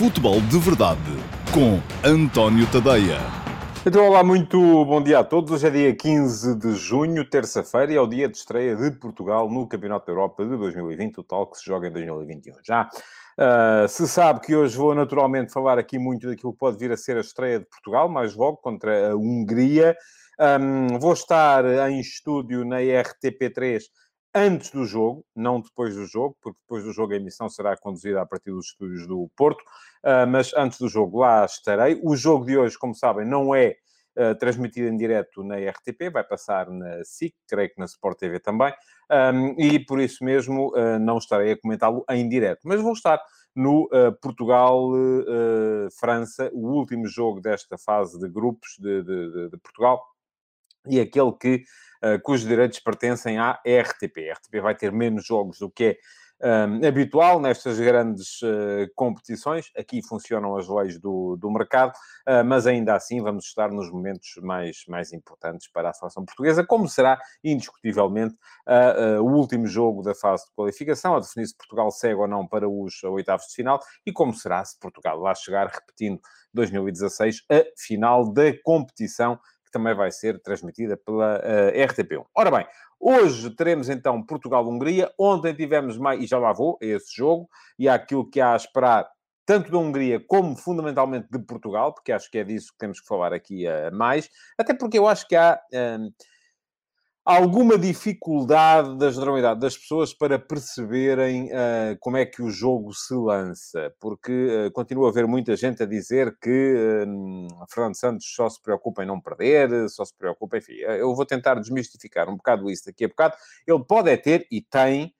Futebol de Verdade com António Tadeia. Então, olá, muito bom dia a todos. Hoje é dia 15 de junho, terça-feira, e é o dia de estreia de Portugal no Campeonato da Europa de 2020, o tal que se joga em 2021. Já uh, se sabe que hoje vou naturalmente falar aqui muito daquilo que pode vir a ser a estreia de Portugal, mais logo contra a Hungria. Um, vou estar em estúdio na RTP3 antes do jogo, não depois do jogo, porque depois do jogo a emissão será conduzida a partir dos estúdios do Porto, uh, mas antes do jogo lá estarei. O jogo de hoje, como sabem, não é uh, transmitido em direto na RTP, vai passar na SIC, creio que na Sport TV também, um, e por isso mesmo uh, não estarei a comentá-lo em direto, mas vou estar no Portugal-França, o último jogo desta fase de grupos de, de, de, de Portugal, e aquele que uh, cujos direitos pertencem à RTP. A RTP vai ter menos jogos do que é um, habitual nestas grandes uh, competições. Aqui funcionam as leis do, do mercado, uh, mas ainda assim vamos estar nos momentos mais, mais importantes para a seleção portuguesa, como será indiscutivelmente uh, o último jogo da fase de qualificação, a definir se Portugal segue ou não para os oitavos de final, e como será se Portugal lá chegar, repetindo 2016, a final da competição que também vai ser transmitida pela uh, eh, RTP1. Ora bem, hoje teremos então Portugal-Hungria. Ontem tivemos mais, e já lá vou, a esse jogo, e há aquilo que há a esperar tanto da Hungria como fundamentalmente de Portugal, porque acho que é disso que temos que falar aqui uh, mais, até porque eu acho que há. Uh, alguma dificuldade da generalidade das pessoas para perceberem uh, como é que o jogo se lança, porque uh, continua a haver muita gente a dizer que uh, Fernando Santos só se preocupa em não perder, só se preocupa, enfim, eu vou tentar desmistificar um bocado isso daqui a bocado. Ele pode é ter e tem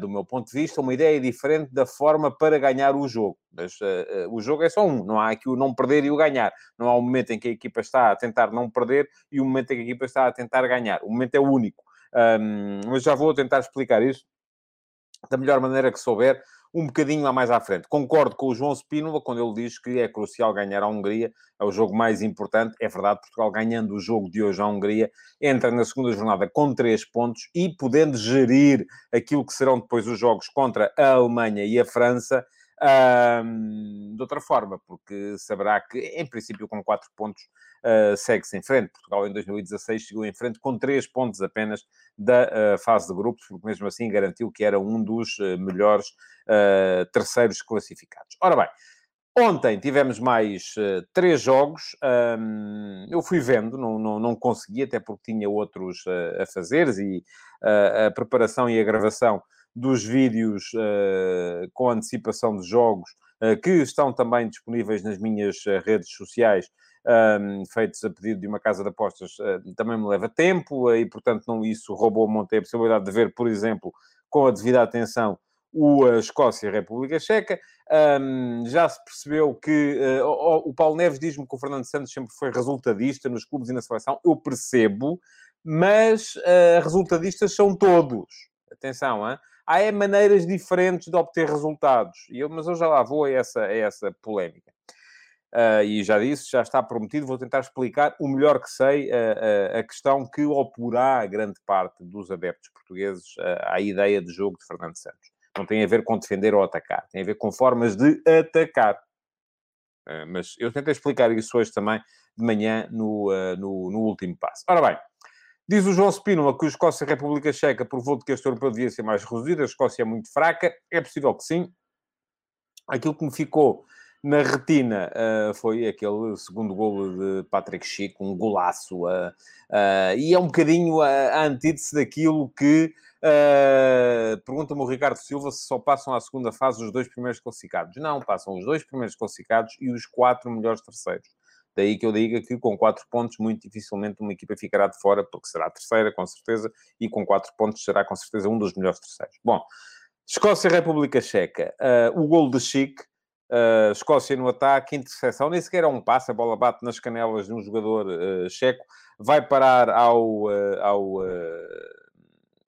do meu ponto de vista, uma ideia diferente da forma para ganhar o jogo. Mas uh, uh, o jogo é só um, não há aqui o não perder e o ganhar. Não há um momento em que a equipa está a tentar não perder e o um momento em que a equipa está a tentar ganhar. O momento é único. Um, mas já vou tentar explicar isso da melhor maneira que souber um bocadinho lá mais à frente. Concordo com o João Spínola quando ele diz que é crucial ganhar a Hungria, é o jogo mais importante. É verdade, Portugal ganhando o jogo de hoje à Hungria, entra na segunda jornada com três pontos e podendo gerir aquilo que serão depois os jogos contra a Alemanha e a França, de outra forma, porque saberá que, em princípio, com quatro pontos, uh, segue-se em frente. Portugal, em 2016, chegou em frente com três pontos apenas da uh, fase de grupos, porque mesmo assim garantiu que era um dos uh, melhores terceiros classificados. Ora bem, Ontem tivemos mais uh, três jogos. Um, eu fui vendo, não, não, não, consegui, até porque tinha outros uh, a fazer, e uh, a preparação e a gravação dos vídeos com antecipação de jogos, que estão também disponíveis nas minhas redes sociais, um, feitos a pedido de uma casa de apostas, também me leva tempo, e portanto não isso roubou-me ontem a possibilidade de ver, por exemplo, com a devida atenção, o Escócia e a República Checa. Um, já se percebeu que uh, o, o, Paulo Neves diz-me que o Fernando Santos sempre foi resultadista nos clubes e na seleção. Eu percebo, mas uh, resultadistas são todos. Atenção, hein? há é maneiras diferentes de obter resultados. E eu, mas eu já lá vou a essa, a essa polémica. Uh, e já disse, já está prometido, vou tentar explicar o melhor que sei uh, uh, a questão que oporá a grande parte dos adeptos portugueses à ideia de jogo de Fernando Santos. Não tem a ver com defender ou atacar, tem a ver com formas de atacar. Uh, mas eu tentei explicar isso hoje também de manhã no, no, no, último passo. Ora bem, diz o João Spínola que o Escócia e a República Checa provou de que este europeu devia ser mais reduzido, a Escócia é muito fraca, é possível que sim. Aquilo que me ficou na retina uh, foi aquele segundo golo de Patrick Schick, um golaço, e é um bocadinho a, a antítese daquilo que Uh, Pergunta-me o Ricardo Silva se só passam à segunda fase os dois primeiros classificados. Não, passam os dois primeiros classificados e os quatro melhores terceiros. Daí que eu diga que com quatro pontos, muito dificilmente uma equipa ficará de fora, porque será a terceira, com certeza, e com quatro pontos será com certeza um dos melhores terceiros. Bom, Escócia e República Checa. Uh, o gol de Chic, uh, Escócia no ataque, interseção, nem sequer é um passe, a bola bate nas canelas de um jogador uh, checo, vai parar ao, ao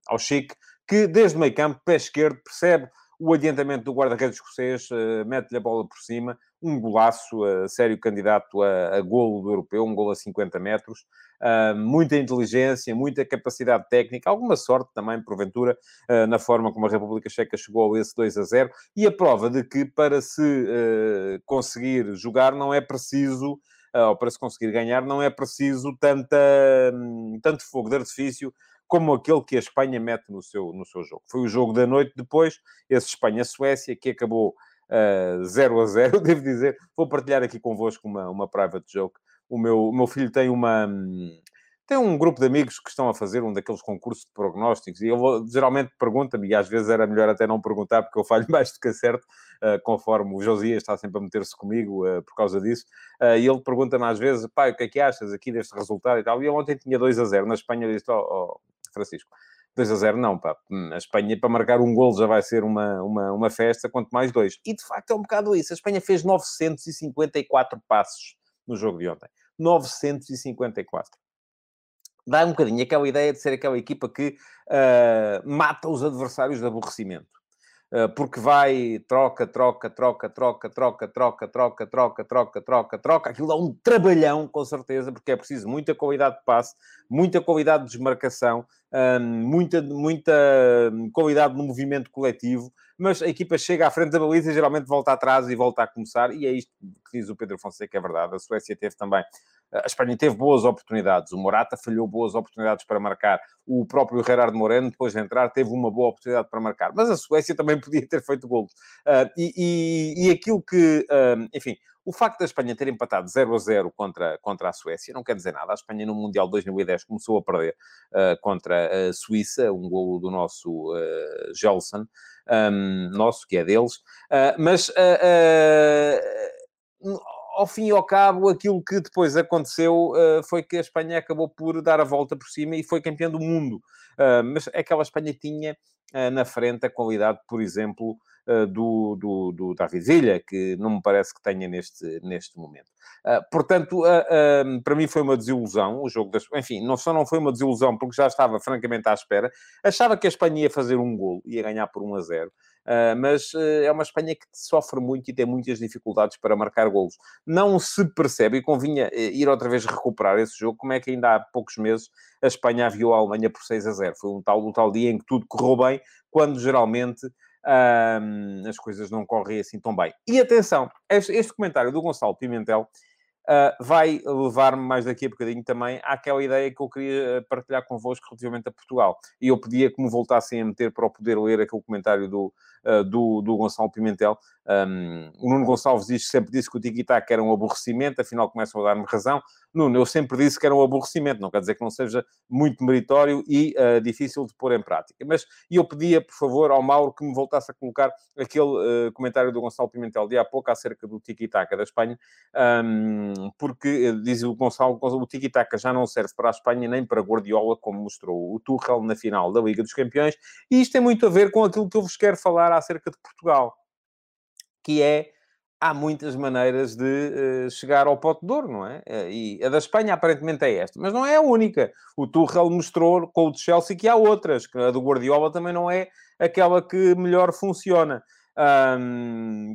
ao Chique, que desde meio campo, pé esquerdo, percebe o adiantamento do guarda-redes escocês, uh, mete-lhe a bola por cima, um golaço, uh, sério candidato a, a golo do europeu, um golo a 50 metros, uh, muita inteligência, muita capacidade técnica, alguma sorte também, porventura, uh, na forma como a República Checa chegou a esse 2 a 0, e a prova de que para se conseguir jogar não é preciso ou para se conseguir ganhar, não é preciso tanta, hum, tanto fogo de artifício como aquele que a Espanha mete no seu, no seu jogo. Foi o jogo da noite depois, esse Espanha-Suécia, que acabou uh, 0 a 0, devo dizer. Vou partilhar aqui convosco uma, uma private joke. O meu, o meu filho tem uma... Hum, tem um grupo de amigos que estão a fazer um daqueles concursos de prognósticos e ele geralmente pergunta-me, e às vezes era melhor até não perguntar porque eu falho mais do que acerto, uh, conforme o Josias está sempre a meter-se comigo uh, por causa disso, uh, e ele pergunta-me às vezes, pai, o que é que achas aqui deste resultado e tal, e eu ontem tinha 2 a 0 na Espanha, disse, oh, oh, Francisco, 2 a 0 não, pá. Hum, a Espanha, para marcar um gol já vai ser uma, uma, uma festa, quanto mais dois. E, de facto, é um bocado isso. A Espanha fez 954 passos no jogo de ontem. 954 dá um bocadinho aquela ideia de ser aquela equipa que uh, mata os adversários de aborrecimento. Uh, porque vai, troca, troca, troca, troca, troca, troca, troca, troca, troca, troca, troca. Aquilo dá um trabalhão, com certeza, porque é preciso muita qualidade de passe, muita qualidade de desmarcação, muita, muita qualidade no movimento coletivo, mas a equipa chega à frente da baliza e geralmente volta atrás e volta a começar, e é isto que diz o Pedro Fonseca, é verdade. A Suécia teve também, a Espanha teve boas oportunidades, o Morata falhou boas oportunidades para marcar, o próprio Gerardo Moreno, depois de entrar, teve uma boa oportunidade para marcar, mas a Suécia também podia ter feito golos. Uh, e, e, e, aquilo que, uh, enfim, o facto da Espanha ter empatado 0 a 0 contra, contra a Suécia não quer dizer nada. A Espanha no Mundial 2010 começou a perder uh, contra a Suíça, um golo do nosso uh, Gelson, um, nosso, que é deles. Uh, mas ao fim e ao cabo, aquilo que depois aconteceu uh, foi que a Espanha acabou por dar a volta por cima e foi campeã do mundo. Uh, mas aquela Espanha tinha uh, na frente a qualidade, por exemplo, do, do, do David Villa, que não me parece que tenha neste, neste momento. Portanto, para mim foi uma desilusão o jogo das... Enfim, não só não foi uma desilusão, porque já estava francamente à espera. Achava que a Espanha ia fazer um gol, ia ganhar por 1 a 0. Uh, mas uh, é uma Espanha que sofre muito e tem muitas dificuldades para marcar golos. Não se percebe, e convinha ir outra vez recuperar esse jogo, como é que ainda há poucos meses a Espanha aviou a Alemanha por 6 a 0. Foi um tal, um tal dia em que tudo correu bem, quando geralmente as coisas não correm assim tão bem. E atenção, este comentário do Gonçalo Pimentel uh, vai levar-me mais daqui a bocadinho também àquela ideia que eu queria ah, partilhar convosco relativamente a Portugal. E eu pedia que me voltassem a meter para poder ler aquele comentário do, uh, do, do Gonçalo Pimentel. Um, o Nuno Gonçalves diz, sempre disse que o tiki-taka era um aborrecimento, afinal começam a dar-me razão. Nuno, eu sempre disse que era um aborrecimento, não quer dizer que não seja muito meritório e uh, difícil de pôr em prática. Mas eu pedia, por favor, ao Mauro que me voltasse a colocar aquele comentário do Gonçalo Pimentel de há pouco acerca do tiki-taka da Espanha, um, porque, diz o Gonçalo, o tiki-taka já não serve para a Espanha nem para Guardiola, como mostrou o Tuchel na final da Liga dos Campeões, e isto tem muito a ver com aquilo que eu vos quero falar acerca de Portugal, que é há muitas maneiras de uh, chegar ao pote de ouro, não é? Eh, e a da Espanha aparentemente é esta, mas não é a única. O Tuchel mostrou com o de Chelsea que há outras, que a do Guardiola também não é aquela que melhor funciona.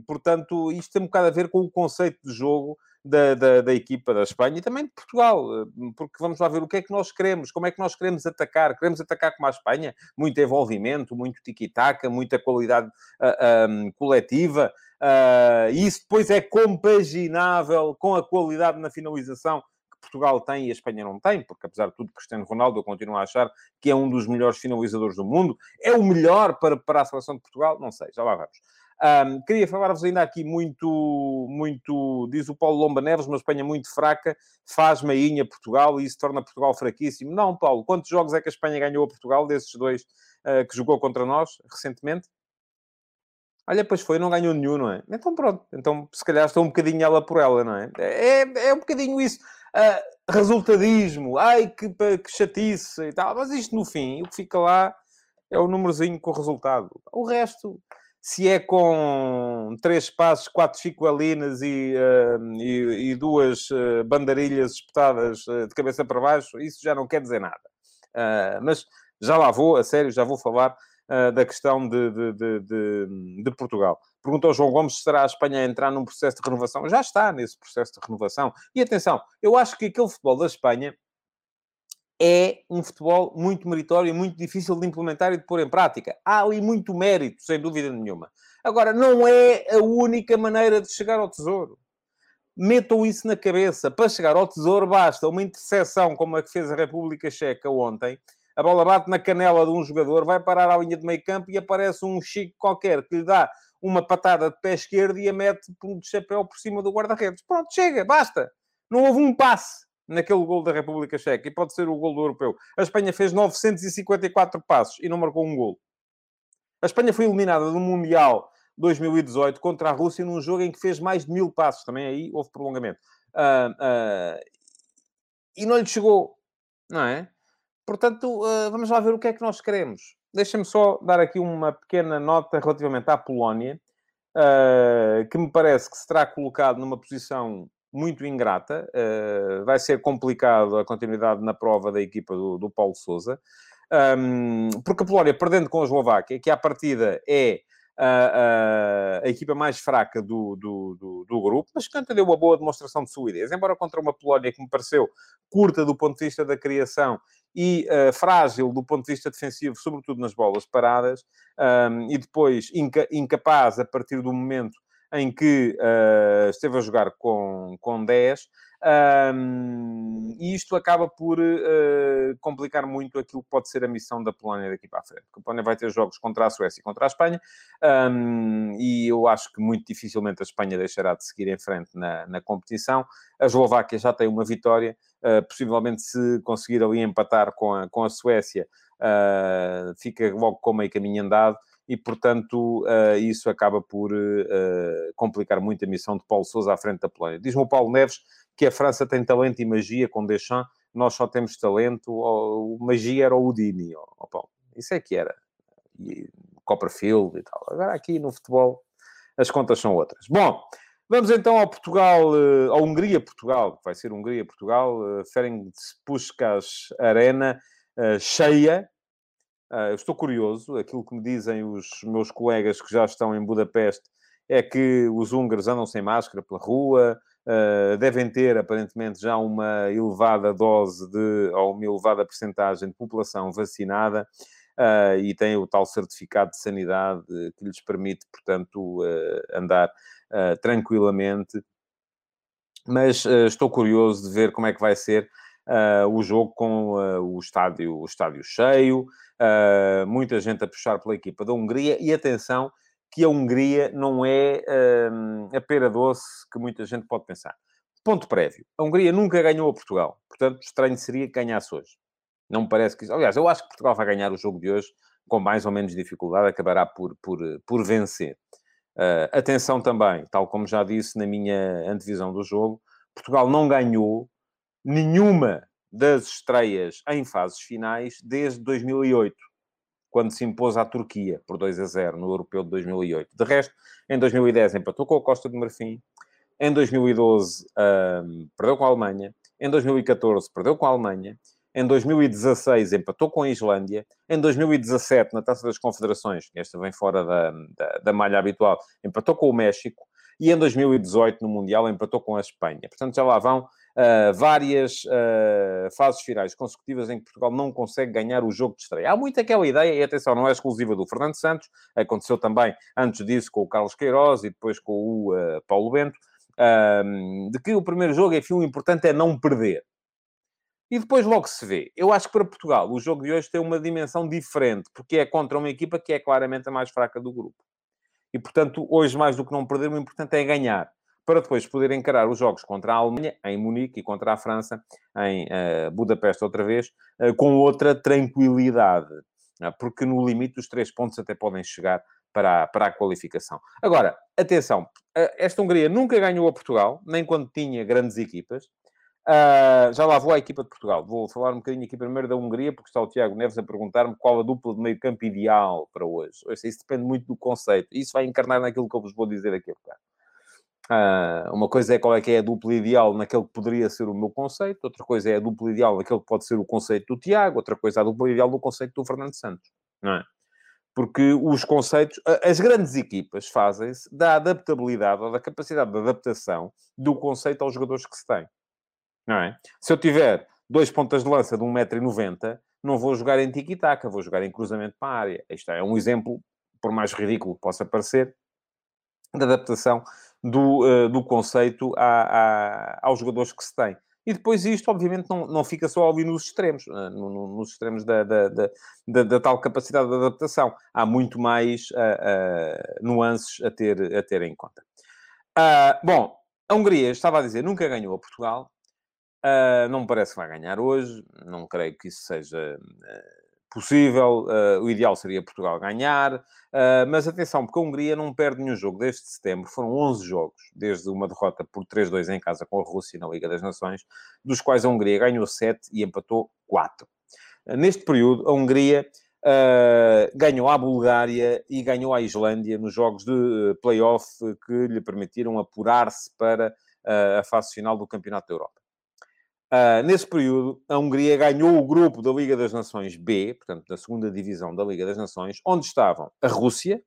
Portanto, isto tem um bocado a ver com o conceito de jogo da, da, da, equipa da Espanha e também de Portugal, eh, porque vamos lá ver o que é que nós queremos, como é que nós queremos atacar. Queremos atacar como a Espanha? Muito envolvimento, muito tiki-taka, muita qualidade uh, ah, um, coletiva. Uh, e isso depois é compaginável com a qualidade na finalização que Portugal tem e a Espanha não tem, porque apesar de tudo, Cristiano Ronaldo eu continuo a achar que é um dos melhores finalizadores do mundo. É o melhor para, para a seleção de Portugal? Não sei, já lá vamos. Um, queria falar-vos ainda aqui muito, muito, diz o Paulo Lomba Neves, uma Espanha muito fraca, faz meinha Portugal e isso torna Portugal fraquíssimo. Não, Paulo, quantos jogos é que a Espanha ganhou a Portugal desses dois uh, que jogou contra nós recentemente? Olha, pois foi, não ganhou nenhum, não é? Então pronto, então se calhar estou um bocadinho ela por ela, não é? É, é um bocadinho isso. Uh, resultadismo, ai que, que chatice e tal, mas isto no fim, o que fica lá é o númerozinho com o resultado. O resto se é com três passos, quatro chicoalinas e, uh, e, e, duas uh, bandarilhas espetadas uh, de cabeça para baixo, isso já não quer dizer nada. mas já lá vou, a sério, já vou falar uh, da questão de, de, de, de, Portugal. Perguntou João Gomes se será a Espanha a entrar num processo de renovação. Já está nesse processo de renovação. E atenção, eu acho que aquele futebol da Espanha é um futebol muito meritório e muito difícil de implementar e de pôr em prática. Há ali muito mérito, sem dúvida nenhuma. Agora, não é a única maneira de chegar ao tesouro. Metam isso na cabeça. Para chegar ao tesouro basta uma interseção como a que fez a República Checa ontem. A bola bate na canela de um jogador, vai parar à linha de meio campo e aparece um chico qualquer que lhe dá uma patada de pé esquerdo e a mete de chapéu por cima do guarda-redes. Pronto, chega, basta. Não houve um passe naquele gol da República Checa e pode ser o gol do Europeu. A Espanha fez 954 passos e não marcou um gol. A Espanha foi eliminada do Mundial 2018 contra a Rússia num jogo em que fez mais de mil passos. Também aí houve prolongamento. Uh, uh, e não lhe chegou, não é? Portanto, uh, vamos lá ver o que é que nós queremos. Deixa-me só dar aqui uma pequena nota relativamente à Polónia, que me parece que se terá colocado numa posição muito ingrata. Uh, vai ser complicado a continuidade na prova da equipa do, do Paulo Sousa. Um, porque a Polónia, perdendo com a Eslováquia, que à partida é a, a, a equipa mais fraca do, do, do, do, grupo, mas que deu uma boa demonstração de solidez. Embora contra uma Polónia que me pareceu curta do ponto de vista da criação e uh, frágil do ponto de vista defensivo, sobretudo nas bolas paradas, um, e depois inca, incapaz, a partir do momento em que uh, esteve a jogar com, com 10, um, e isto acaba por uh, complicar muito aquilo que pode ser a missão da Polónia daqui para a frente. A Polónia vai ter jogos contra a Suécia e contra a Espanha, um, e eu acho que muito dificilmente a Espanha deixará de seguir em frente na, na competição. A Eslováquia já tem uma vitória, uh, possivelmente se conseguir ali empatar com a, com a Suécia, uh, fica logo com meio caminho andado e, portanto, uh, isso acaba por uh, complicar muito a missão de Paulo Sousa à frente da Polónia. Diz-me o Paulo Neves que a França tem talento e magia com Deschamps, nós só temos talento, o magia era o Udini, oh, Paulo. Isso é que era. E Copperfield e tal. Agora aqui no futebol as contas são outras. Bom, vamos então ao Portugal, uh, ao Hungria-Portugal, vai ser Hungria-Portugal, uh, Ferenc Puskas Arena, cheia, Uh, estou curioso, aquilo que me dizem os meus colegas que já estão em Budapeste é que os húngaros andam sem máscara pela rua, uh, devem ter aparentemente já uma elevada dose de, ou uma elevada percentagem de população vacinada uh, e têm o tal certificado de sanidade que lhes permite, portanto, andar tranquilamente. Mas estou curioso de ver como é que vai ser o jogo com o, estádio, o estádio cheio uh, muita gente a puxar pela equipa da Hungria, e atenção que a Hungria não é uh, a pera doce que muita gente pode pensar. Ponto prévio. A Hungria nunca ganhou a Portugal. Portanto, estranho seria que ganhasse hoje. Não me parece que... Aliás, eu acho que Portugal vai ganhar o jogo de hoje com mais ou menos dificuldade, acabará por, por, por vencer. Uh, atenção também, tal como já disse na minha antevisão do jogo, Portugal não ganhou nenhuma das estreias em fases finais desde 2008, quando se impôs à Turquia por 2 a 0 no Europeu de 2008. De resto, em 2010 empatou com a Costa do Marfim, em 2012 um, perdeu com a Alemanha, em 2014 perdeu com a Alemanha, em 2016 empatou com a Islândia, em 2017 na Taça das Confederações, esta vem fora da, da, da malha habitual, empatou com o México, e em 2018 no Mundial empatou com a Espanha. Portanto, já lá vão uh, várias uh, fases finais consecutivas em que Portugal não consegue ganhar o jogo de estreia. Há muito aquela ideia, e atenção, não é exclusiva do Fernando Santos, aconteceu também antes disso com o Carlos Queiroz e depois com o uh, Paulo Bento, de que o primeiro jogo, enfim, o importante é não perder. E depois logo se vê. Eu acho que para Portugal o jogo de hoje tem uma dimensão diferente, porque é contra uma equipa que é claramente a mais fraca do grupo. E, portanto, hoje mais do que não perder, o importante é ganhar para depois poder encarar os jogos contra a Alemanha, em Munique, e contra a França, em uh, Budapeste outra vez, uh, com outra tranquilidade. Uh, porque no limite os três pontos até podem chegar para a, para a qualificação. Agora, atenção, esta Hungria nunca ganhou a Portugal, nem quando tinha grandes equipas. Uh, já lá vou à equipa de Portugal. Vou falar um bocadinho aqui primeiro da Hungria, porque está o Tiago Neves a perguntar-me qual a dupla de meio campo ideal para hoje. Isso depende muito do conceito. Isso vai encarnar naquilo que eu vos vou dizer aqui a bocado. Uh, uma coisa é qual é que é a dupla ideal naquele que poderia ser o meu conceito, outra coisa é a dupla ideal naquele que pode ser o conceito do Tiago, outra coisa é a dupla ideal do conceito do Fernando Santos, não é? Porque os conceitos, as grandes equipas fazem-se da adaptabilidade ou da capacidade de adaptação do conceito aos jogadores que se têm. Não é? Se eu tiver dois pontas de lança de 1,90m, não vou jogar em tiki-taka, vou jogar em cruzamento para a área. Isto é um exemplo, por mais ridículo que possa parecer, de adaptação do, uh, do conceito a, aos jogadores que se tem. E depois isto, obviamente, não, não fica só ali nos extremos, uh, no, nos extremos da, da, da, da, tal capacidade de adaptação. Há muito mais uh, nuances a ter, a ter em conta. bom, a Hungria, estava a dizer, nunca ganhou a Portugal. não me parece que vai ganhar hoje. Não creio que isso seja possível. Uh, o ideal seria Portugal ganhar. Uh, mas atenção, porque a Hungria não perde nenhum jogo desde setembro. Foram 11 jogos, desde uma derrota por 3-2 em casa com a Rússia na Liga das Nações, dos quais a Hungria ganhou 7 e empatou 4. Uh, neste período, a Hungria ganhou a Bulgária e ganhou a Islândia nos jogos de play-off que lhe permitiram apurar-se para a fase final do Campeonato da Europa. Uh, nesse período, a Hungria ganhou o grupo da Liga das Nações B, portanto, da segunda divisão da Liga das Nações, onde estavam a Rússia,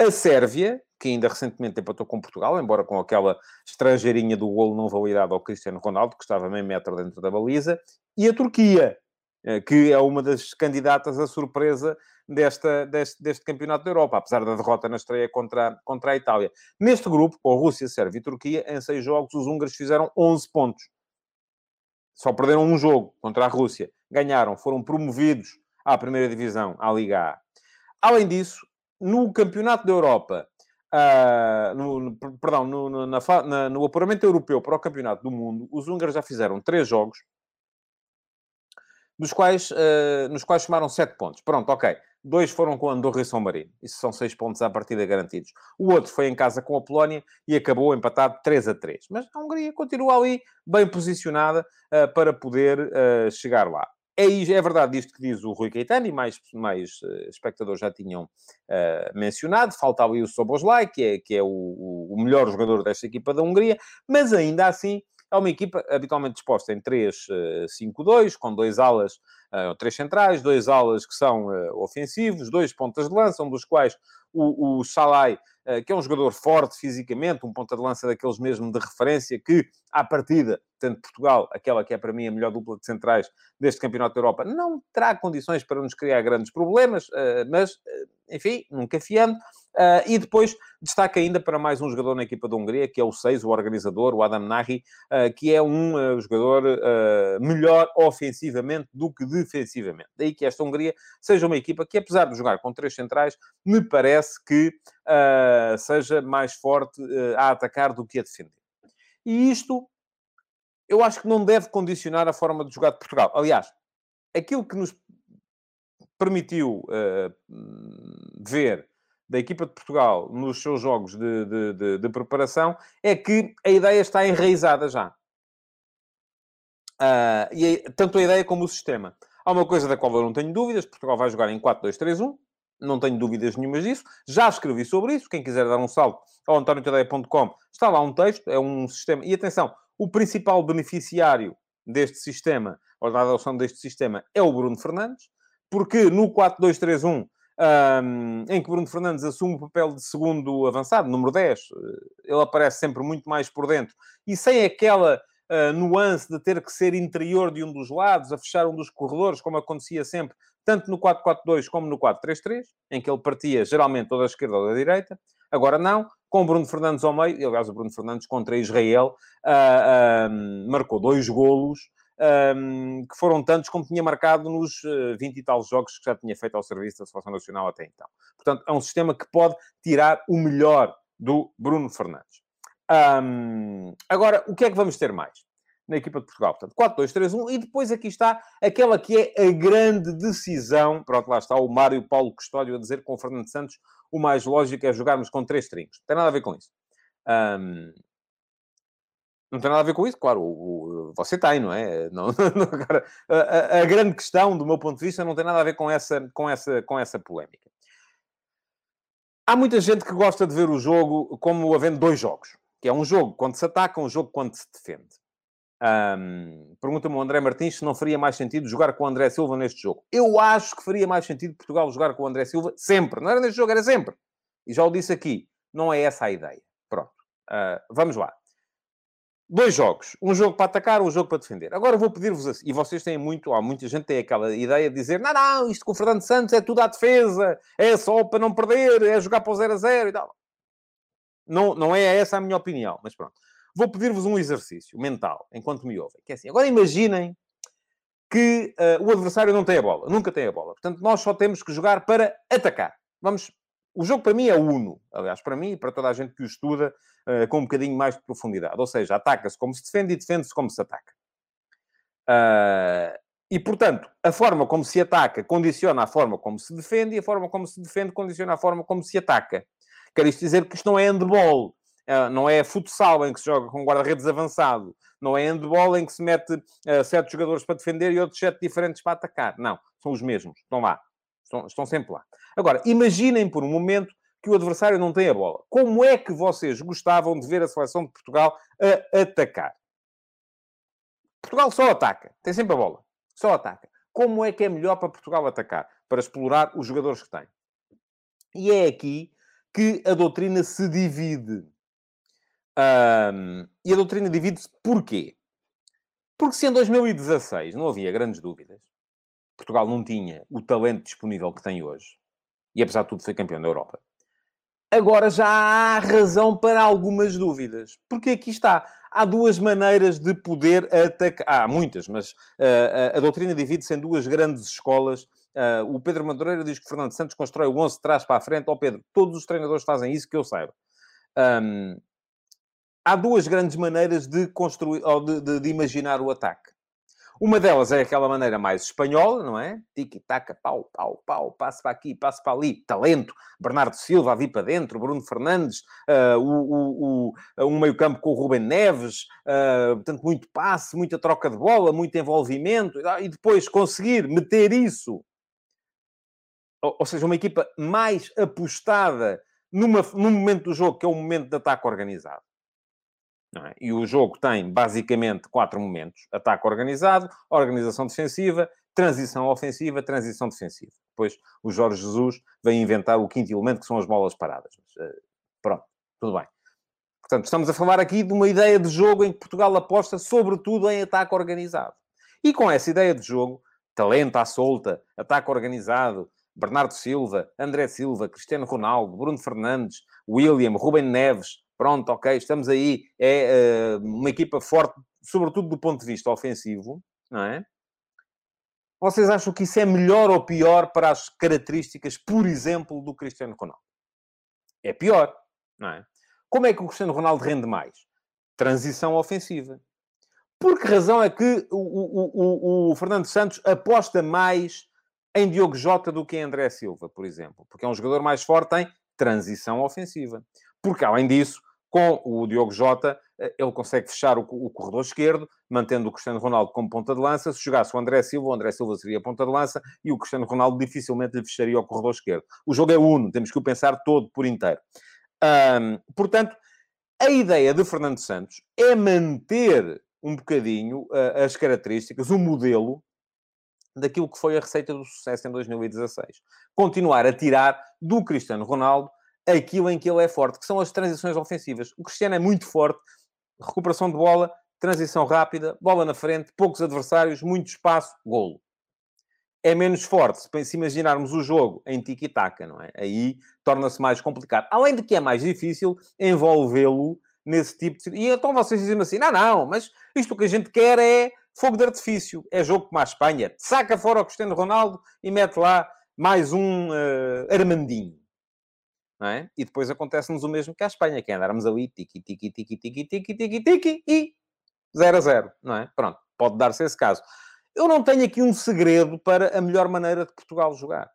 a Sérvia, que ainda recentemente empatou com Portugal, embora com aquela estrangeirinha do golo não validado ao Cristiano Ronaldo, que estava meio metro dentro da baliza, e a Turquia, eh, que é uma das candidatas à surpresa desta, deste, deste campeonato da Europa, apesar da derrota na estreia contra, contra a Itália. Neste grupo, com a Rússia, Sérvia e Turquia, em seis jogos, os húngaros fizeram 11 pontos só perderam um jogo contra a Rússia. Ganharam, foram promovidos à primeira divisão, à Liga A. Além disso, no Campeonato da Europa, uh, no, no, perdão, no, no, na, no apuramento europeu para o Campeonato do Mundo, os húngaros já fizeram três jogos, dos quais, uh, nos quais somaram sete pontos. Pronto, ok. Dois foram com Andorra e São Marino. Isso são seis pontos à partida garantidos. O outro foi em casa com a Polónia e acabou empatado 3 a 3. Mas a Hungria continua ali bem posicionada uh, para poder uh, chegar lá. É, é verdade isto que diz o Rui Caetano e mais, mais uh, espectadores já tinham mencionado. Falta ali o Soboslai, que é, que é o, o melhor jogador desta equipa da Hungria, mas ainda assim é uma equipa habitualmente disposta em 3-5-2, com dois alas uh, três centrais, dois alas que são uh, ofensivos, dois pontas de lança, um dos quais o, o Salai, uh, que é um jogador forte fisicamente, um ponta de lança daqueles mesmo de referência, que, à partida, tendo Portugal, aquela que é para mim a melhor dupla de centrais deste Campeonato da Europa, não terá condições para nos criar grandes problemas, mas, enfim, nunca fiando. Uh, e depois destaca ainda para mais um jogador na equipa da Hungria, que é o 6, o organizador, o Adam Nahi, uh, que é um uh, jogador melhor ofensivamente do que defensivamente. Daí que esta Hungria seja uma equipa que, apesar de jogar com três centrais, me parece que seja mais forte a atacar do que a defender. E isto, eu acho que não deve condicionar a forma de jogar de Portugal. Aliás, aquilo que nos permitiu ver da equipa de Portugal nos seus jogos de, de, de, de preparação é que a ideia está enraizada já. Uh, e tanto a ideia como o sistema. Há uma coisa da qual eu não tenho dúvidas: Portugal vai jogar em 4-2-3-1, não tenho dúvidas nenhumas disso. Já escrevi sobre isso. Quem quiser dar um salto ao antoniotadeia.com, está lá um texto, é um sistema. E atenção, o principal beneficiário deste sistema, ou da adoção deste sistema, é o Bruno Fernandes, porque no 4-2-3-1 um, em que Bruno Fernandes assume o papel de segundo avançado, número 10. Ele aparece sempre muito mais por dentro. E sem aquela nuance de ter que ser interior de um dos lados, a fechar um dos corredores, como acontecia sempre, tanto no 4-4-2 como no 4-3-3, em que ele partia geralmente ou da esquerda ou da direita. Agora não, com Bruno Fernandes ao meio, e aliás o Bruno Fernandes contra Israel uh, uh, marcou dois golos um, que foram tantos como tinha marcado nos uh, eh, 20 e tal jogos que já tinha feito ao serviço da Seleção Nacional até então. Portanto, é um sistema que pode tirar o melhor do Bruno Fernandes. Um, agora, o que é que vamos ter mais? Na equipa de Portugal, portanto, 4-2-3-1, e depois aqui está aquela que é a grande decisão. Pronto, lá está o Mário Paulo Custódio a dizer que com o Fernando Santos o mais lógico é jogarmos com três trincos. Não tem nada a ver com isso. Um, não tem nada a ver com isso, claro, o, o, você tem, não é? Não, não, cara, a, a, grande questão, do meu ponto de vista, não tem nada a ver com essa, com essa, com essa polémica. Há muita gente que gosta de ver o jogo como havendo dois jogos. Que é um jogo quando se ataca, um jogo quando se defende. Um, Pergunta-me o André Martins se não faria mais sentido jogar com o André Silva neste jogo. Eu acho que faria mais sentido Portugal jogar com o André Silva sempre. Não era neste jogo, era sempre. E já o disse aqui. Não é essa a ideia. Pronto. Uh, vamos lá. Dois jogos. Um jogo para atacar, um jogo para defender. Agora vou pedir-vos assim. E vocês têm muito... Há muita gente tem aquela ideia de dizer não, não, isto com o Fernando Santos é tudo à defesa. É só para não perder. É jogar para o 0 a 0 e tal. Não, não é essa a minha opinião. Mas pronto. Vou pedir-vos um exercício mental, enquanto me ouvem. Que é assim, agora imaginem que uh, o adversário não tem a bola, nunca tem a bola. Portanto, nós só temos que jogar para atacar. Vamos... O jogo para mim é uno, aliás, para mim e para toda a gente que o estuda uh, com um bocadinho mais de profundidade. Ou seja, ataca-se como se defende e defende-se como se ataca. Uh, e, portanto, a forma como se ataca condiciona a forma como se defende e a forma como se defende condiciona a forma como se ataca. Quer isto dizer que isto não é handball. Uh, não é futsal em que se joga com guarda-redes avançado, não é handball em que se mete uh, sete jogadores para defender e outros sete diferentes para atacar. Não, são os mesmos, estão lá, estão, estão sempre lá. Agora, imaginem por um momento que o adversário não tem a bola. Como é que vocês gostavam de ver a seleção de Portugal a atacar? Portugal só ataca, tem sempre a bola, só ataca. Como é que é melhor para Portugal atacar? Para explorar os jogadores que tem. E é aqui que a doutrina se divide. Um, e a doutrina divide-se porquê? Porque se em 2016 não havia grandes dúvidas, Portugal não tinha o talento disponível que tem hoje, e apesar de tudo foi campeão da Europa, agora já há razão para algumas dúvidas. Porque aqui está. Há duas maneiras de poder atacar. Há muitas, mas uh, a, a doutrina divide-se em duas grandes escolas. Uh, o Pedro Madureira diz que Fernando Santos constrói o 11 de trás para a frente. Ó oh, Pedro, todos os treinadores fazem isso que eu saiba. Um, há duas grandes maneiras de construir ou de, de, de, imaginar o ataque. Uma delas é aquela maneira mais espanhola, não é? Tiki-taka, pau, pau, pau, passo para aqui, passo para ali, talento. Bernardo Silva a vir para dentro, Bruno Fernandes, uh, o, o, o, um meio-campo com o Rubem Neves, uh, portanto, muito passe, muita troca de bola, muito envolvimento, e depois conseguir meter isso, ou, seja, uma equipa mais apostada numa, num momento do jogo que é o momento de ataque organizado. É? E o jogo tem basicamente quatro momentos: ataque organizado, organização defensiva, transição ofensiva, transição defensiva. Depois o Jorge Jesus vem inventar o quinto elemento, que são as bolas paradas. Mas, uh, pronto, tudo bem. Portanto, estamos a falar aqui de uma ideia de jogo em que Portugal aposta sobretudo em ataque organizado. E com essa ideia de jogo, talento à solta, ataque organizado, Bernardo Silva, André Silva, Cristiano Ronaldo, Bruno Fernandes, William, Ruben Neves, pronto, ok, estamos aí, é uh, uma equipa forte, sobretudo do ponto de vista ofensivo, não é? Vocês acham que isso é melhor ou pior para as características, por exemplo, do Cristiano Ronaldo? É pior, não é? Como é que o Cristiano Ronaldo rende mais? Transição ofensiva. Por que razão é que o, o, o, o Fernando Santos aposta mais em Diogo Jota do que em André Silva, por exemplo? Porque é um jogador mais forte em transição ofensiva. Porque, além disso, com o Diogo Jota, eh, ele consegue fechar o, o, corredor esquerdo, mantendo o Cristiano Ronaldo como ponta de lança. Se jogasse o André Silva, o André Silva seria ponta de lança e o Cristiano Ronaldo dificilmente lhe fecharia o corredor esquerdo. O jogo é uno, temos que o pensar todo por inteiro. Um, portanto, a ideia de Fernando Santos é manter um bocadinho uh, as características, o modelo daquilo que foi a receita do sucesso em 2016. Continuar a tirar do Cristiano Ronaldo aquilo em que ele é forte, que são as transições ofensivas. O Cristiano é muito forte, recuperação de bola, transição rápida, bola na frente, poucos adversários, muito espaço, golo. É menos forte se imaginarmos o jogo em tiki-taka, não é? Aí torna-se mais complicado. Além de que é mais difícil envolvê-lo nesse tipo de... E então vocês dizem assim, não, não, mas isto que a gente quer é fogo de artifício. É jogo como a Espanha. Saca fora o Cristiano Ronaldo e mete lá mais um uh, Armandinho é? E depois acontece-nos o mesmo que a Espanha, que é andarmos ali, tiki, tiki, tiki, tiki, tiki, tiki, tiki, e 0 a 0, não é? Pronto, pode dar-se esse caso. Eu não tenho aqui um segredo para a melhor maneira de Portugal jogar.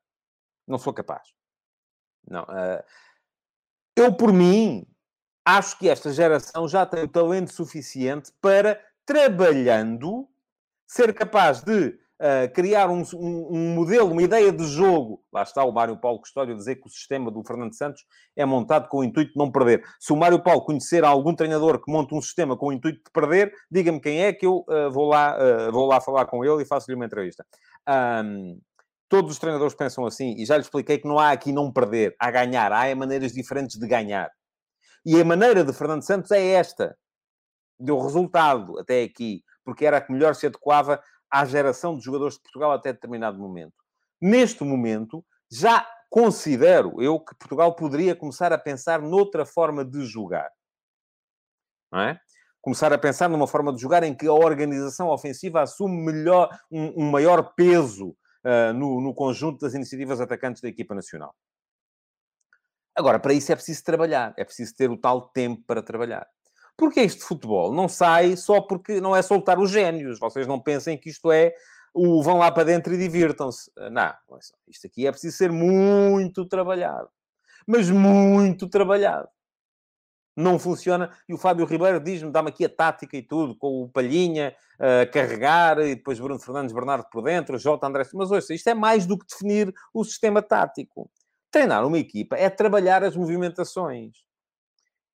Não sou capaz. Não. Uh, eu, por mim, acho que esta geração já tem o talento suficiente para, trabalhando, ser capaz de uh, criar um, um, um, modelo, uma ideia de jogo. Lá está o Mário Paulo Custódio a dizer que o sistema do Fernando Santos é montado com o intuito de não perder. Se o Mário Paulo conhecer algum treinador que monte um sistema com o intuito de perder, diga-me quem é que eu uh, vou, lá, uh, vou lá falar com ele e faço-lhe uma entrevista. Um, todos os treinadores pensam assim, e já lhe expliquei que não há aqui não perder, há ganhar, há maneiras diferentes de ganhar. E a maneira de Fernando Santos é esta. Deu resultado até aqui, porque era a que melhor se adequava à geração de jogadores de Portugal até determinado momento. Neste momento, já considero eu que Portugal poderia começar a pensar noutra forma de jogar. Não é? Começar a pensar numa forma de jogar em que a organização ofensiva assume melhor, um, um maior peso uh, no, no conjunto das iniciativas atacantes da equipa nacional. Agora, para isso é preciso trabalhar, é preciso ter o tal tempo para trabalhar. Porque este futebol não sai só porque não é soltar os génios. Vocês não pensem que isto é o vão lá para dentro e divirtam-se. Não, isto aqui é preciso ser muito trabalhado. Mas muito trabalhado. Não funciona. E o Fábio Ribeiro diz-me, dá-me aqui a tática e tudo, com o Palhinha a uh, carregar, e depois Bruno Fernandes Bernardo por dentro, Jota André. Mas ouça, isto é mais do que definir o sistema tático. Treinar uma equipa é trabalhar as movimentações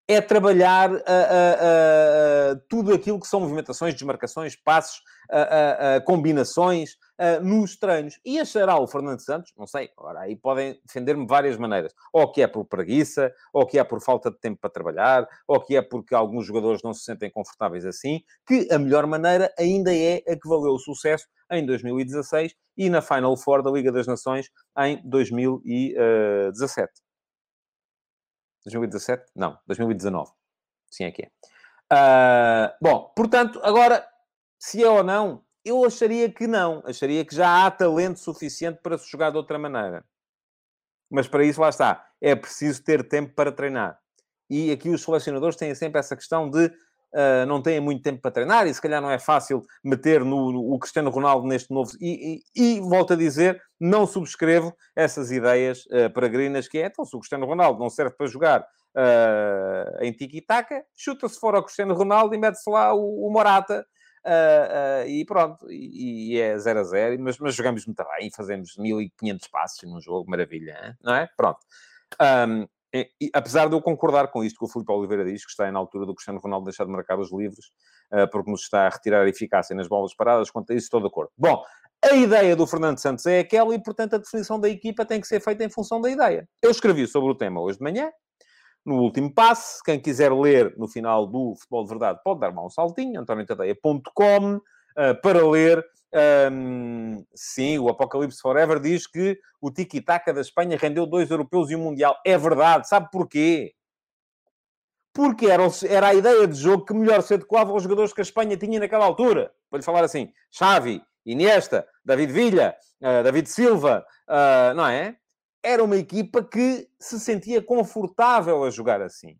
é trabalhar uh, uh, uh, tudo aquilo que são movimentações, desmarcações, passos, combinações nos treinos. E achará o Fernando Santos, não sei, agora aí podem defender-me de várias maneiras. Ou que é por preguiça, ou que é por falta de tempo para trabalhar, ou que é porque alguns jogadores não se sentem confortáveis assim, que a melhor maneira ainda é a que valeu o sucesso em 2016 e na Final Four da Liga das Nações em 2017. 2017? Não, 2019. Sim, é que é. Uh, bom, portanto, agora, se é ou não, eu acharia que não. Acharia que já há talento suficiente para se jogar de outra maneira. Mas para isso, lá está. É preciso ter tempo para treinar. E aqui os selecionadores têm sempre essa questão de uh, não têm muito tempo para treinar e se calhar não é fácil meter no, no o Cristiano Ronaldo neste novo. E, e, e, volto a dizer, não subscrevo essas ideias uh, peregrinas que é então, se o Cristiano Ronaldo não serve para jogar uh, em tiki-taka, chuta-se fora o Cristiano Ronaldo e mete-se lá o, o Morata. Uh, uh, e pronto, e, e é 0 a 0, mas, mas jogamos muito bem, fazemos 1500 passos num jogo, maravilha, hein? não é? Pronto. Um, e, e, apesar de eu concordar com isto que o Filipe Oliveira diz, que está na altura do Cristiano Ronaldo deixar de marcar os livros, uh, porque nos está a retirar a eficácia nas bolas paradas, quanto a isso estou de acordo. Bom, a ideia do Fernando Santos é aquela e, portanto, a definição da equipa tem que ser feita em função da ideia. Eu escrevi sobre o tema hoje de manhã, no último passe. Quem quiser ler no final do Futebol de Verdade pode dar-me um saltinho, antoniotadeia.com, uh, para ler um, sim, o Apocalipse Forever diz que o tiki-taka da Espanha rendeu dois europeus e um mundial. É verdade. Sabe porquê? Porque era, era a ideia de jogo que melhor se adequava aos jogadores que a Espanha tinha naquela altura. Para lhe falar assim, Xavi, Iniesta, David Villa, uh, David Silva, uh, não é? Era uma equipa que se sentia confortável a jogar assim.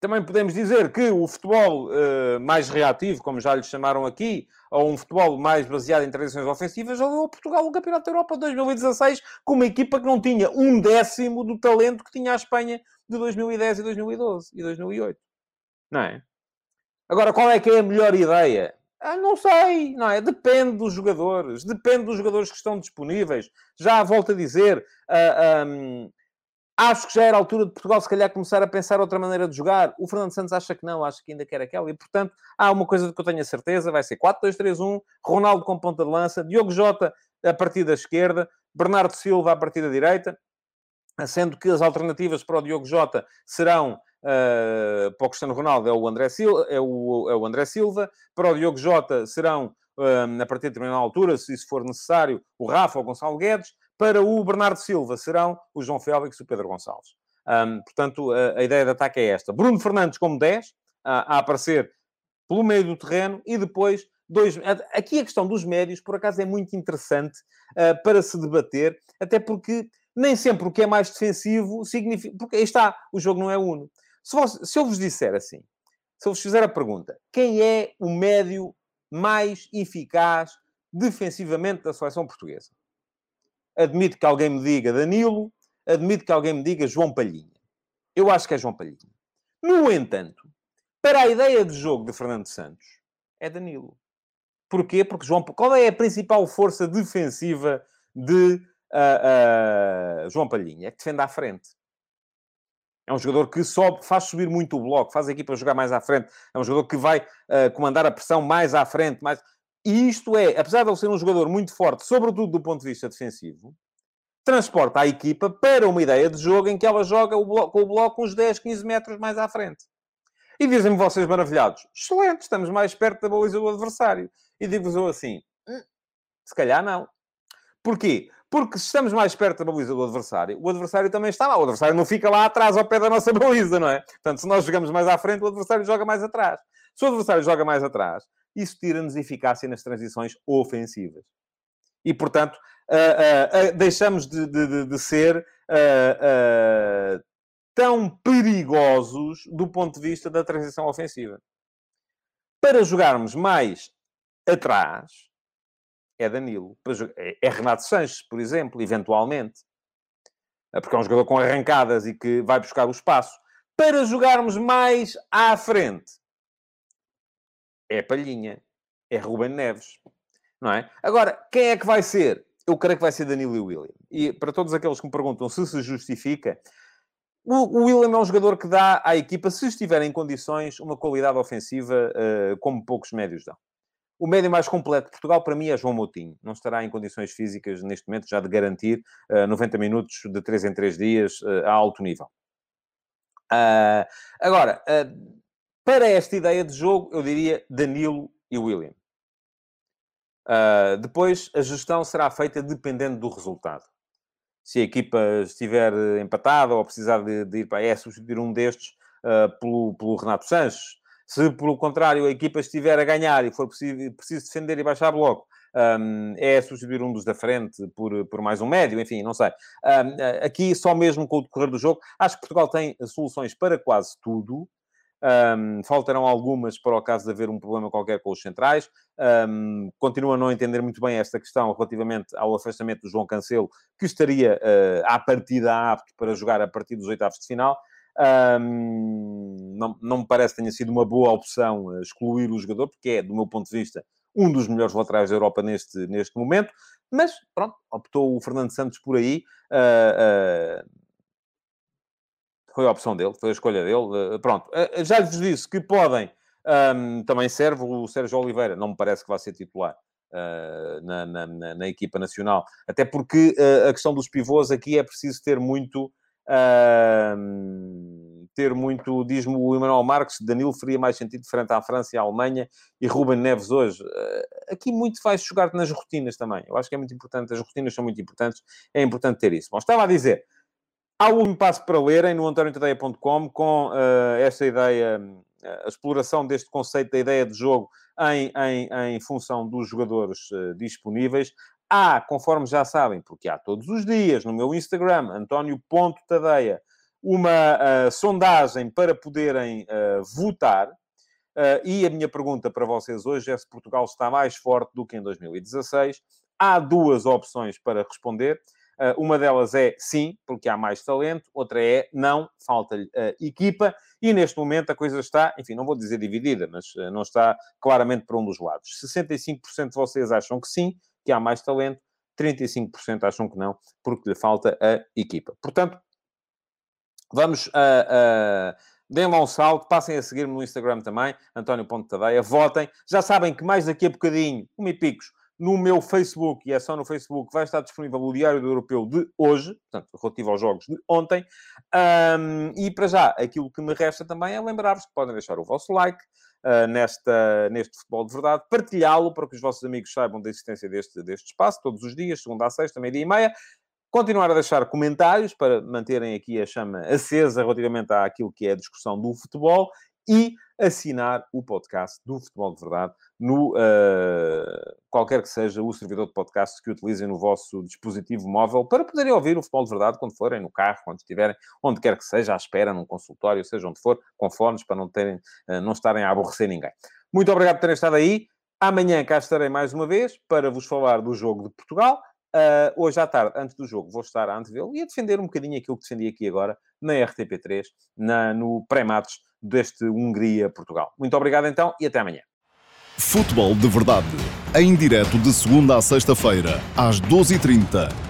Também podemos dizer que o futebol uh, mais reativo, como já lhe chamaram aqui, ou um futebol mais baseado em tradições ofensivas, levou Portugal no Campeonato da Europa de 2016 com uma equipa que não tinha um décimo do talento que tinha a Espanha de 2010 e 2012 e 2008. Não é? Agora, qual é que é a melhor ideia? Ah, não sei, não é? Depende dos jogadores, depende dos jogadores que estão disponíveis. Já volto a dizer, uh, Acho que já era a altura de Portugal, se calhar, começar a pensar outra maneira de jogar. O Fernando Santos acha que não, acha que ainda quer aquela. E, portanto, há uma coisa de que eu tenho a certeza: vai ser 4-2-3-1, Ronaldo com ponta de lança, Diogo Jota a partir da esquerda, Bernardo Silva a partir da direita, sendo que as alternativas para o Diogo Jota serão. Uh, para o Cristiano Ronaldo é o, André Silva, é, o, é o André Silva, para o Diogo Jota serão, uh, a partir de determinada altura, se isso for necessário, o Rafa ou o Gonçalo Guedes, para o Bernardo Silva serão o João Félix e o Pedro Gonçalves. Um, portanto, a, a, ideia de ataque é esta. Bruno Fernandes como 10, a, a aparecer pelo meio do terreno e depois dois... Aqui a questão dos médios, por acaso, é muito interessante uh, para se debater, até porque nem sempre o que é mais defensivo significa... Porque aí está, o jogo não é uno. Se, se eu vos disser assim, se eu vos fizer a pergunta, quem é o médio mais eficaz defensivamente da seleção portuguesa? Admito que alguém me diga Danilo, admito que alguém me diga João Palhinha. Eu acho que é João Palhinha. No entanto, para a ideia de jogo de Fernando Santos, é Danilo. Porquê? Porque João... Qual é a principal força defensiva de uh, uh, João Palhinha? É que defende à frente. É um jogador que sobe, faz subir muito o bloco, faz a equipa jogar mais à frente. É um jogador que vai uh, comandar a pressão mais à frente. Mais... E isto é, apesar de ele ser um jogador muito forte, sobretudo do ponto de vista defensivo, transporta a equipa para uma ideia de jogo em que ela joga o bloco, com o bloco uns 10, 15 metros mais à frente. E dizem-me vocês maravilhados, excelente, estamos mais perto da baliza do adversário. E digo-vos eu assim, hum, se calhar não. Porquê? Porque se estamos mais perto da baliza do adversário, o adversário também está lá. O adversário não fica lá atrás, ao pé da nossa baliza, não é? Portanto, se nós jogamos mais à frente, o adversário joga mais atrás. Se o adversário joga mais atrás, isso tira-nos eficácia nas transições ofensivas. E, portanto, uh, uh, deixamos de, de, de ser tão perigosos do ponto de vista da transição ofensiva. Para jogarmos mais atrás, é Danilo. É, é Renato Sanches, por exemplo, eventualmente. É porque é um jogador com arrancadas e que vai buscar o espaço. Para jogarmos mais à frente, é Palhinha. É Ruben Neves. Não é? Agora, quem é que vai ser? Eu creio que vai ser Danilo e William. E para todos aqueles que me perguntam se se justifica, o, William é um jogador que dá à equipa, se estiver em condições, uma qualidade ofensiva uh, como poucos médios dão. O médio mais completo de Portugal, para mim, é João Moutinho. Não estará em condições físicas, neste momento, já de garantir uh, 90 minutos de 3 em 3 dias uh, a alto nível. Uh, agora, para esta ideia de jogo, eu diria Danilo e William. Uh, depois, a gestão será feita dependendo do resultado. Se a equipa estiver empatada ou precisar de, de ir para é substituir um destes pelo, pelo Renato Sanches, se, pelo contrário, a equipa estiver a ganhar e for preciso, preciso defender e baixar bloco, um, é substituir um dos da frente por, por mais um médio, enfim, não sei. Um, aqui, só mesmo com o decorrer do jogo, acho que Portugal tem soluções para quase tudo. Um, faltarão algumas para o caso de haver um problema qualquer com os centrais. Um, continuo a não entender muito bem esta questão relativamente ao afastamento do João Cancelo, que estaria uh, à partida apto para jogar a partir dos oitavos de final. Um, não, não me parece que tenha sido uma boa opção eh, excluir o jogador, porque é, do meu ponto de vista, um dos melhores laterais da Europa neste, neste momento. Mas, pronto, optou o Fernando Santos por aí. Uh, uh, foi a opção dele, foi a escolha dele. Uh, pronto, já lhes disse que podem. Um, também serve o Sérgio Oliveira, não me parece que vai ser titular. Na, na, na, na, equipa nacional, até porque a questão dos pivôs aqui é preciso ter muito Uh, ter muito, diz-me o Emanuel Marques, Danilo faria mais sentido frente à França e à Alemanha e Ruben Neves hoje. Uh, aqui muito vai jogar nas rotinas também. Eu acho que é muito importante, as rotinas são muito importantes, é importante ter isso. Bom, estava a dizer, há um passo para lerem no antoniotadeia.com com uh, esta ideia, a exploração deste conceito da ideia de jogo em, em, em função dos jogadores uh, disponíveis. Há, conforme já sabem, porque há todos os dias no meu Instagram, António.tadeia, uma uh, sondagem para poderem votar. E a minha pergunta para vocês hoje é se Portugal está mais forte do que em 2016. Há duas opções para responder. Uma delas é sim, porque há mais talento. Outra é não, falta-lhe equipa. E neste momento a coisa está, enfim, não vou dizer dividida, mas não está claramente para um dos lados. 65% de vocês acham que sim, que há mais talento, 35% acham que não, porque lhe falta a equipa. Portanto, vamos a. Uh, Deem lá um salto, passem a seguir-me no Instagram também, António Ponte Tadeia, votem. Já sabem que mais daqui a bocadinho, um e picos, no meu Facebook, e é só no Facebook, vai estar disponível o Diário do Europeu de hoje, portanto, relativo aos jogos de ontem. Um, e para já, aquilo que me resta também é lembrar-vos que podem deixar o vosso like, uh, nesta, neste futebol de verdade, partilhá-lo para que os vossos amigos saibam da existência deste, deste espaço, todos os dias, segunda a sexta, meia-dia e meia. Continuar a deixar comentários para manterem aqui a chama acesa relativamente àquilo que é a discussão do futebol e assinar o podcast do Futebol de Verdade no uh, qualquer que seja o servidor de podcast que utilizem no vosso dispositivo móvel para poderem ouvir o Futebol de Verdade quando forem no carro, quando estiverem, onde quer que seja, à espera, num consultório, seja onde for, com fones, para não, terem, uh, não estarem a aborrecer ninguém. Muito obrigado por terem estado aí. Amanhã cá estarei mais uma vez para vos falar do jogo de Portugal. Uh, hoje à tarde, antes do jogo, vou estar a antevê-lo e a defender um bocadinho aquilo que defendi aqui agora na RTP3, na, no pré-matos deste Hungria-Portugal. Muito obrigado então e até amanhã. Futebol de Verdade. Em direto de segunda a sexta-feira, às 12h30